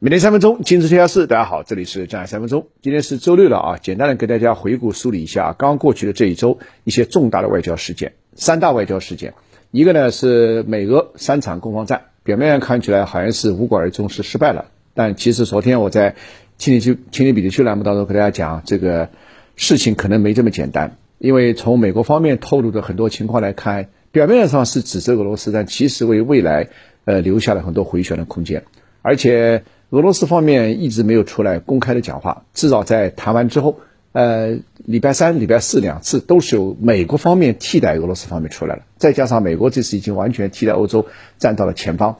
每天三分钟，今日天下事。大家好，这里是江海三分钟。今天是周六了啊，简单的给大家回顾梳理一下刚过去的这一周一些重大的外交事件。三大外交事件，一个呢是美俄三场攻防战，表面上看起来好像是无果而终，是失败了。但其实昨天我在青年区青年比特区栏目当中给大家讲，这个事情可能没这么简单，因为从美国方面透露的很多情况来看，表面上是指责俄罗斯，但其实为未来呃留下了很多回旋的空间，而且。俄罗斯方面一直没有出来公开的讲话，至少在谈完之后，呃，礼拜三、礼拜四两次都是由美国方面替代俄罗斯方面出来了。再加上美国这次已经完全替代欧洲站到了前方，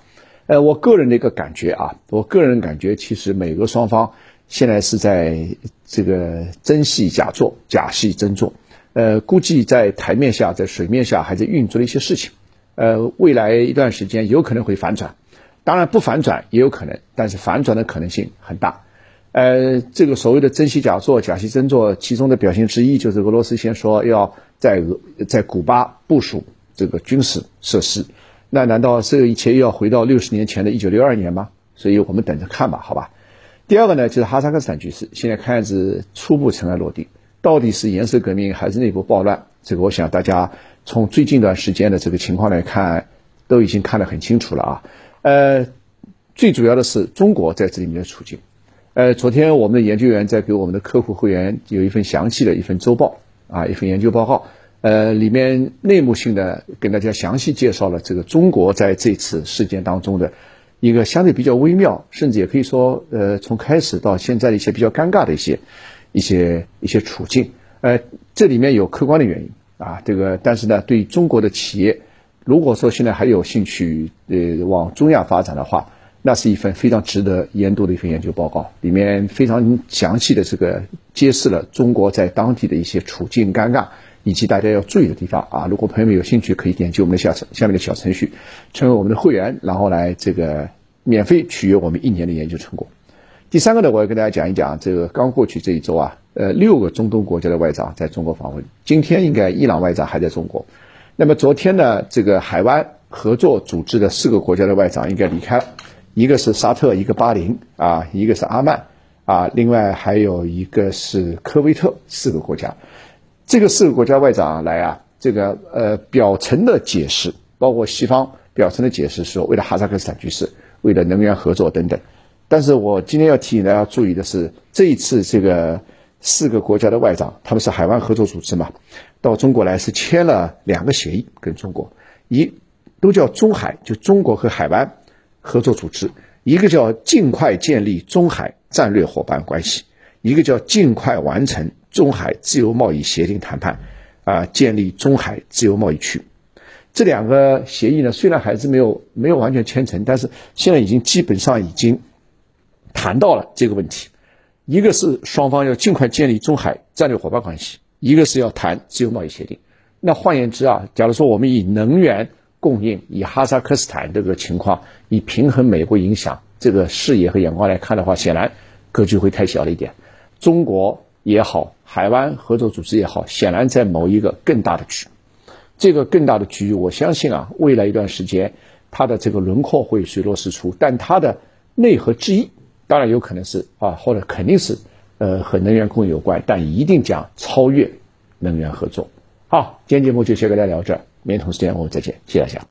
呃，我个人的一个感觉啊，我个人感觉其实美俄双方现在是在这个真戏假做，假戏真做，呃，估计在台面下、在水面下还在运作的一些事情，呃，未来一段时间有可能会反转。当然不反转也有可能，但是反转的可能性很大。呃，这个所谓的真戏假做、假戏真做，其中的表现之一就是俄罗斯先说要在俄在古巴部署这个军事设施，那难道这一切又要回到六十年前的一九六二年吗？所以我们等着看吧，好吧。第二个呢，就是哈萨克斯坦局势，现在看样子初步尘埃落定，到底是颜色革命还是内部暴乱？这个我想大家从最近一段时间的这个情况来看，都已经看得很清楚了啊。呃，最主要的是中国在这里面的处境。呃，昨天我们的研究员在给我们的客户会员有一份详细的一份周报啊，一份研究报告。呃，里面内幕性的跟大家详细介绍了这个中国在这次事件当中的一个相对比较微妙，甚至也可以说，呃，从开始到现在的一些比较尴尬的一些一些一些处境。呃，这里面有客观的原因啊，这个但是呢，对中国的企业。如果说现在还有兴趣呃往中亚发展的话，那是一份非常值得研读的一份研究报告，里面非常详细的这个揭示了中国在当地的一些处境尴尬，以及大家要注意的地方啊。如果朋友们有兴趣，可以点击我们的下下面的小程序，成为我们的会员，然后来这个免费取阅我们一年的研究成果。第三个呢，我要跟大家讲一讲这个刚过去这一周啊，呃，六个中东国家的外长在中国访问，今天应该伊朗外长还在中国。那么昨天呢，这个海湾合作组织的四个国家的外长应该离开了，一个是沙特，一个巴林啊，一个是阿曼啊，另外还有一个是科威特，四个国家。这个四个国家外长来啊，这个呃表层的解释，包括西方表层的解释，说为了哈萨克斯坦局势，为了能源合作等等。但是我今天要提醒大家注意的是，这一次这个。四个国家的外长，他们是海湾合作组织嘛，到中国来是签了两个协议，跟中国一都叫中海，就中国和海湾合作组织，一个叫尽快建立中海战略伙伴关系，一个叫尽快完成中海自由贸易协定谈判，啊，建立中海自由贸易区。这两个协议呢，虽然还是没有没有完全签成，但是现在已经基本上已经谈到了这个问题。一个是双方要尽快建立中海战略伙伴关系，一个是要谈自由贸易协定。那换言之啊，假如说我们以能源供应、以哈萨克斯坦这个情况、以平衡美国影响这个视野和眼光来看的话，显然格局会太小了一点。中国也好，海湾合作组织也好，显然在某一个更大的局。这个更大的局，我相信啊，未来一段时间它的这个轮廓会水落石出，但它的内核之一。当然有可能是啊，或者肯定是，呃，和能源供应有关，但一定讲超越能源合作。好，今天节目就先跟大家聊这儿，明天同时间我们再见，谢谢大家。